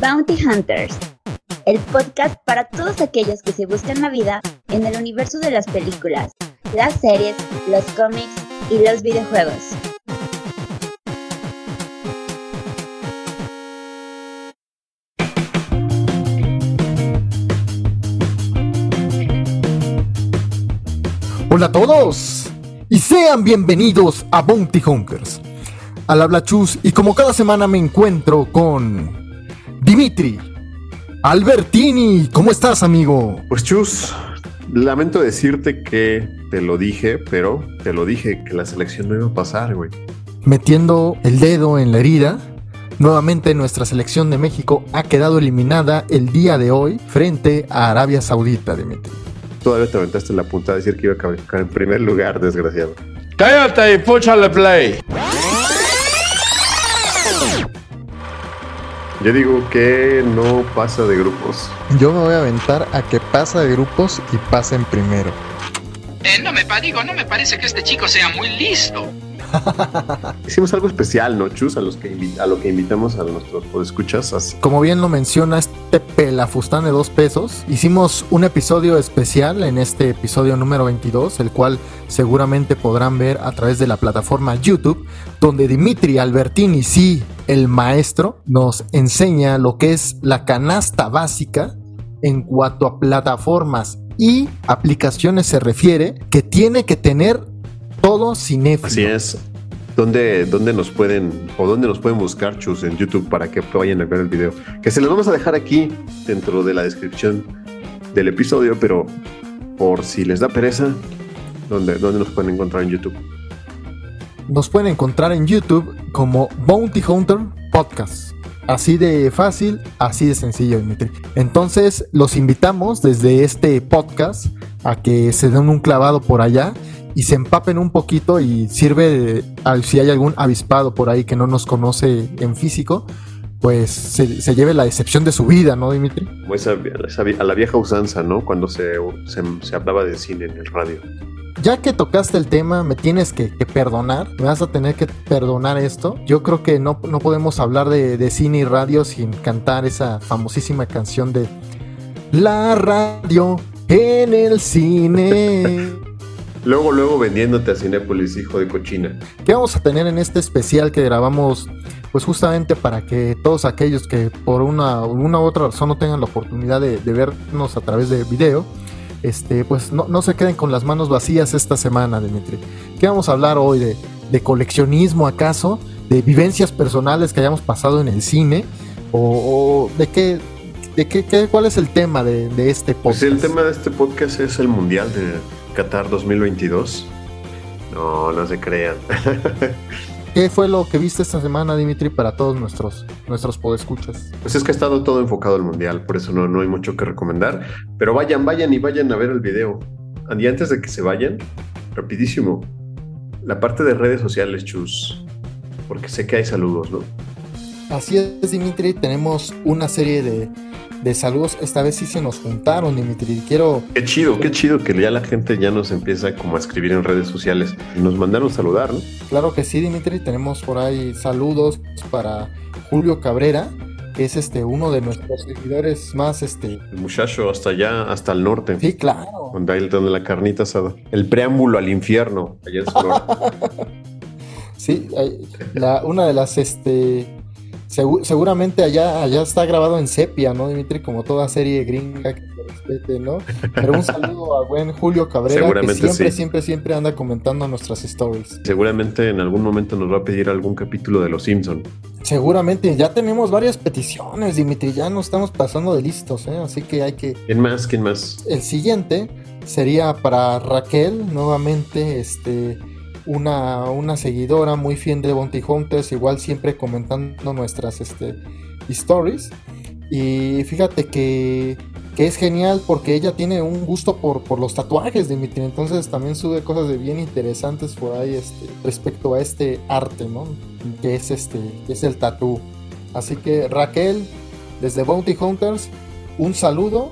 Bounty Hunters, el podcast para todos aquellos que se buscan la vida en el universo de las películas, las series, los cómics y los videojuegos. Hola a todos y sean bienvenidos a Bounty Hunters. Al habla Chus y como cada semana me encuentro con Dimitri Albertini. ¿Cómo estás, amigo? Pues Chus, lamento decirte que te lo dije, pero te lo dije que la selección no iba a pasar, güey. Metiendo el dedo en la herida, nuevamente nuestra selección de México ha quedado eliminada el día de hoy frente a Arabia Saudita, Dimitri. Todavía te aventaste la punta a decir que iba a quedar en primer lugar, desgraciado. Cállate y púchale play. Yo digo que no pasa de grupos. Yo me voy a aventar a que pasa de grupos y pasa en primero. Eh, no me digo, no me parece que este chico sea muy listo. Hicimos algo especial, ¿no, Chus? A, los que a lo que invitamos a nuestros podescuchas. Así. Como bien lo menciona este pelafustán de dos pesos, hicimos un episodio especial en este episodio número 22, el cual seguramente podrán ver a través de la plataforma YouTube, donde Dimitri Albertini, sí, el maestro, nos enseña lo que es la canasta básica en cuanto a plataformas y aplicaciones se refiere, que tiene que tener todo cinéfilo. Así es. ¿Dónde, ¿Dónde nos pueden o dónde nos pueden buscar, Chus, en YouTube para que vayan a ver el video? Que se los vamos a dejar aquí dentro de la descripción del episodio, pero por si les da pereza, ¿dónde, dónde nos pueden encontrar en YouTube? Nos pueden encontrar en YouTube como Bounty Hunter Podcast. Así de fácil, así de sencillo, Dimitri. Entonces, los invitamos desde este podcast a que se den un clavado por allá y se empapen un poquito y sirve al- si hay algún avispado por ahí que no nos conoce en físico, pues se, se lleve la decepción de su vida, ¿no, Dimitri? Como esa, esa- a la vieja usanza, ¿no? Cuando se, se, se hablaba de cine en el radio. Ya que tocaste el tema, me tienes que, que perdonar. Me vas a tener que perdonar esto. Yo creo que no, no podemos hablar de, de cine y radio sin cantar esa famosísima canción de La radio en el cine. Luego, luego vendiéndote a Cinépolis, hijo de cochina. ¿Qué vamos a tener en este especial que grabamos? Pues justamente para que todos aquellos que por una, una u otra razón no tengan la oportunidad de, de vernos a través de video, este, pues no, no se queden con las manos vacías esta semana, Dimitri. ¿Qué vamos a hablar hoy? ¿De, de coleccionismo acaso? ¿De vivencias personales que hayamos pasado en el cine? ¿O, o de qué? ¿De qué, qué- ¿Cuál es el tema de, de este podcast? Pues el tema de este podcast es el Mundial de Qatar 2022. No, no se crean. ¿Qué fue lo que viste esta semana, Dimitri, para todos nuestros, nuestros podescuchas? Pues es que ha estado todo enfocado al Mundial, por eso no, no hay mucho que recomendar. Pero vayan, vayan y vayan a ver el video. Y antes de que se vayan, rapidísimo, la parte de redes sociales, chus. Porque sé que hay saludos, ¿no? Así es, Dimitri, tenemos una serie de, de saludos. Esta vez sí se nos juntaron, Dimitri. Quiero, Qué chido, qué chido que ya la gente ya nos empieza como a escribir en redes sociales. Nos mandaron saludar, ¿no? claro que sí, Dimitri, tenemos por ahí saludos para Julio Cabrera, que es este uno de nuestros seguidores más, este, El muchacho hasta allá, hasta el norte. sí, claro. Donde hay donde la carnita asada. El preámbulo al infierno, allá en Sonora. Sí, la, una de las, este, segu- seguramente allá, allá está grabado en sepia, ¿no, Dimitri? Como toda serie gringa que se respete, ¿no? Pero un saludo a buen Julio Cabrera, que siempre, sí. siempre, siempre anda comentando nuestras stories. Seguramente en algún momento nos va a pedir algún capítulo de Los Simpson. Seguramente, ya tenemos varias peticiones, Dimitri, ya nos estamos pasando de listos, ¿eh? Así que hay que... ¿Quién más? ¿Quién más? El siguiente sería para Raquel, nuevamente, este, una, una seguidora muy fiel de Bounty Hunters, igual siempre comentando nuestras este, stories. Y fíjate que, que es genial porque ella tiene un gusto por, por los tatuajes, Dimitri. Entonces también sube cosas de bien interesantes por ahí este, respecto a este arte, ¿no? Que es, este, es el tatú. Así que Raquel, desde Bounty Hunters, un saludo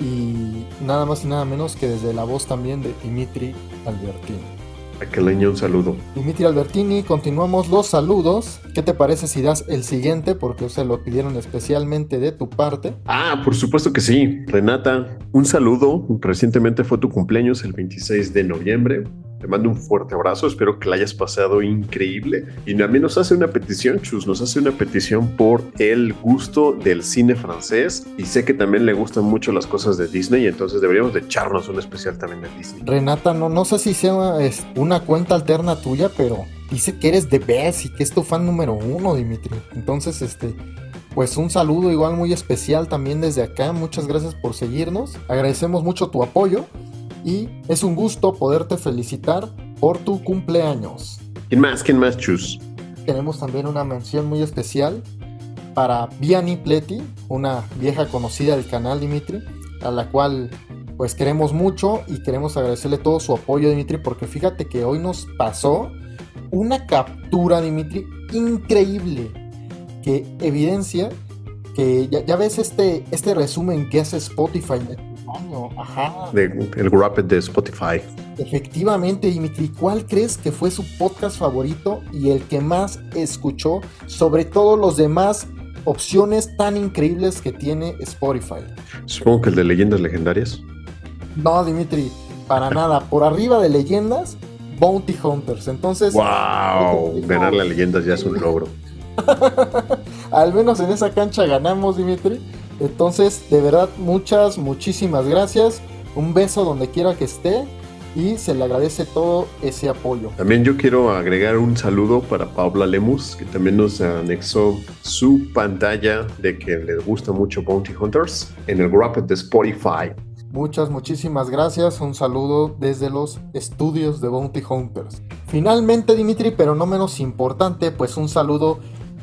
y nada más y nada menos que desde la voz también de Dimitri Albertini. Aqueleña, un saludo. Dimitri Albertini, continuamos los saludos. ¿Qué te parece si das el siguiente? Porque se lo pidieron especialmente de tu parte. Ah, por supuesto que sí. Renata, un saludo. Recientemente fue tu cumpleaños, el 26 de noviembre. Te mando un fuerte abrazo, espero que la hayas pasado increíble. Y también nos hace una petición, Chus, nos hace una petición por el gusto del cine francés. Y sé que también le gustan mucho las cosas de Disney, entonces deberíamos de echarnos un especial también de Disney. Renata, no, no sé si sea es, una cuenta alterna tuya, pero dice que eres de Bess y que es tu fan número uno, Dimitri. Entonces, este, pues un saludo igual muy especial también desde acá. Muchas gracias por seguirnos. Agradecemos mucho tu apoyo y es un gusto poderte felicitar por tu cumpleaños. ¿Quién más? ¿Quién más, Chus? Tenemos también una mención muy especial para Vianney Pleti, una vieja conocida del canal Dimitri, a la cual pues queremos mucho y queremos agradecerle todo su apoyo Dimitri porque fíjate que hoy nos pasó una captura Dimitri increíble que evidencia que ya, ves este, este resumen que hace Spotify Ajá. De, el Rapid de Spotify. Efectivamente, Dimitri, ¿cuál crees que fue su podcast favorito y el que más escuchó sobre todos los demás opciones tan increíbles que tiene Spotify? Supongo que el de leyendas legendarias. No, Dimitri, para nada. Por arriba de leyendas, Bounty Hunters. Entonces. ¡Wow! Ganar las leyendas ya es un logro. Al menos en esa cancha ganamos, Dimitri. Entonces, de verdad, muchas, muchísimas gracias. Un beso donde quiera que esté y se le agradece todo ese apoyo. También yo quiero agregar un saludo para Paula Lemus, que también nos anexó su pantalla de que le gusta mucho Bounty Hunters en el Rapid de Spotify. Muchas, muchísimas gracias. Un saludo desde los estudios de Bounty Hunters. Finalmente, Dimitri, pero no menos importante, pues un saludo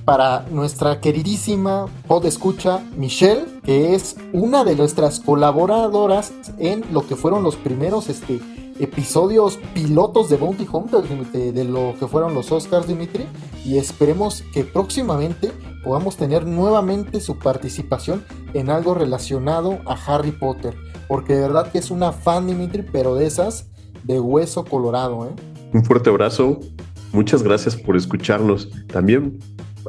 para nuestra queridísima pod escucha Michelle, que es una de nuestras colaboradoras en lo que fueron los primeros este, episodios pilotos de Bounty Hunter, de, lo que fueron los Oscars, Dimitri. Y esperemos que próximamente podamos tener nuevamente su participación en algo relacionado a Harry Potter. Porque de verdad que es una fan, Dimitri, pero de esas de hueso colorado. ¿eh? Un fuerte abrazo. Muchas gracias por escucharnos. También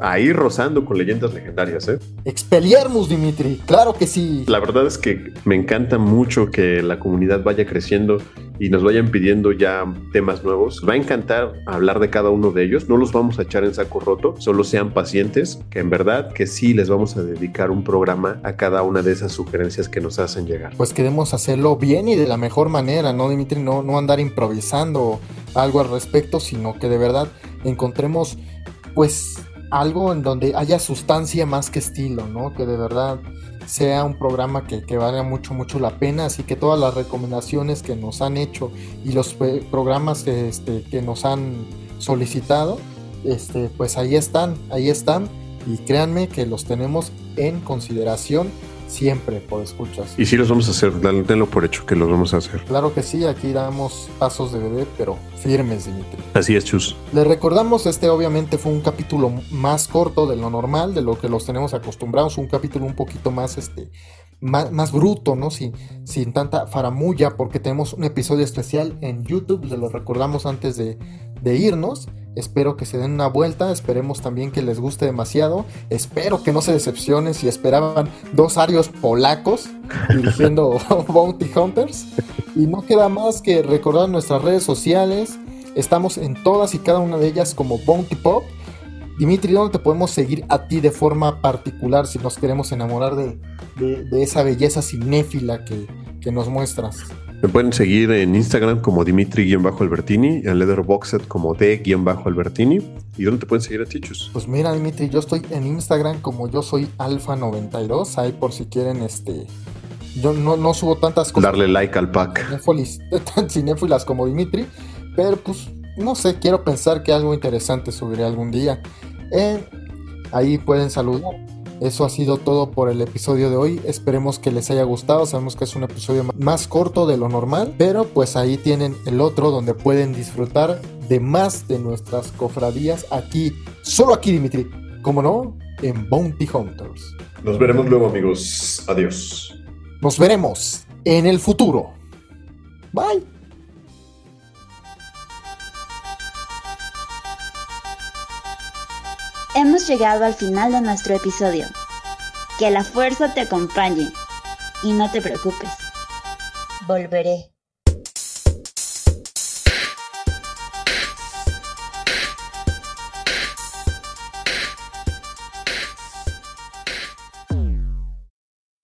ahí rozando con leyendas legendarias, ¿eh? Expeliermus, Dimitri, claro que sí. La verdad es que me encanta mucho que la comunidad vaya creciendo y nos vayan pidiendo ya temas nuevos. Va a encantar hablar de cada uno de ellos. No los vamos a echar en saco roto, solo sean pacientes, que en verdad que sí les vamos a dedicar un programa a cada una de esas sugerencias que nos hacen llegar. Pues queremos hacerlo bien y de la mejor manera, ¿no, Dimitri? No, no andar improvisando algo al respecto, sino que de verdad encontremos pues algo en donde haya sustancia más que estilo, ¿no? Que de verdad sea un programa que, valga mucho, mucho la pena. Así que todas las recomendaciones que nos han hecho y los programas que, este, que nos han solicitado, este, pues ahí están, ahí están. Y créanme que los tenemos en consideración siempre por escuchas. Y sí los vamos a hacer, tenlo por hecho que los vamos a hacer. Claro que sí, aquí damos pasos de bebé, pero firmes, Dimitri. Así es, Chus. Les recordamos, este obviamente fue un capítulo más corto de lo normal, de lo que los tenemos acostumbrados, un capítulo un poquito más, este, más, bruto, ¿no? Sin, sin tanta faramulla, porque tenemos un episodio especial en YouTube, se lo recordamos antes de, de irnos. Espero que se den una vuelta, esperemos también que les guste demasiado. Espero que no se decepcionen si esperaban dos arios polacos dirigiendo Bounty Hunters. Y no queda más que recordar nuestras redes sociales. Estamos en todas y cada una de ellas como Bounty Pop. Dimitri, ¿dónde te podemos seguir a ti de forma particular si nos queremos enamorar de, esa belleza cinéfila que, que nos muestras? Me pueden seguir en Instagram como Dimitri-Albertini, en Leatherboxed como D-Albertini. ¿Y dónde te pueden seguir a Tichus? Pues mira, Dimitri, yo estoy en Instagram como yo soy Alfa92. Ahí por si quieren, este. Yo no, subo tantas cosas. Darle like al pack. Tan cinéfilas como Dimitri. Pero pues, no sé, quiero pensar que algo interesante subiré algún día. Eh, ahí pueden saludar eso ha sido todo por el episodio de hoy. Esperemos que les haya gustado. Sabemos que es un episodio más corto de lo normal, pero pues ahí tienen el otro donde pueden disfrutar de más de nuestras cofradías aquí, solo aquí Dimitri, como no, en Bounty Hunters. Nos veremos luego amigos. Adiós. Nos veremos en el futuro. Bye. Hemos llegado al final de nuestro episodio. Que la fuerza te acompañe y no te preocupes. Volveré.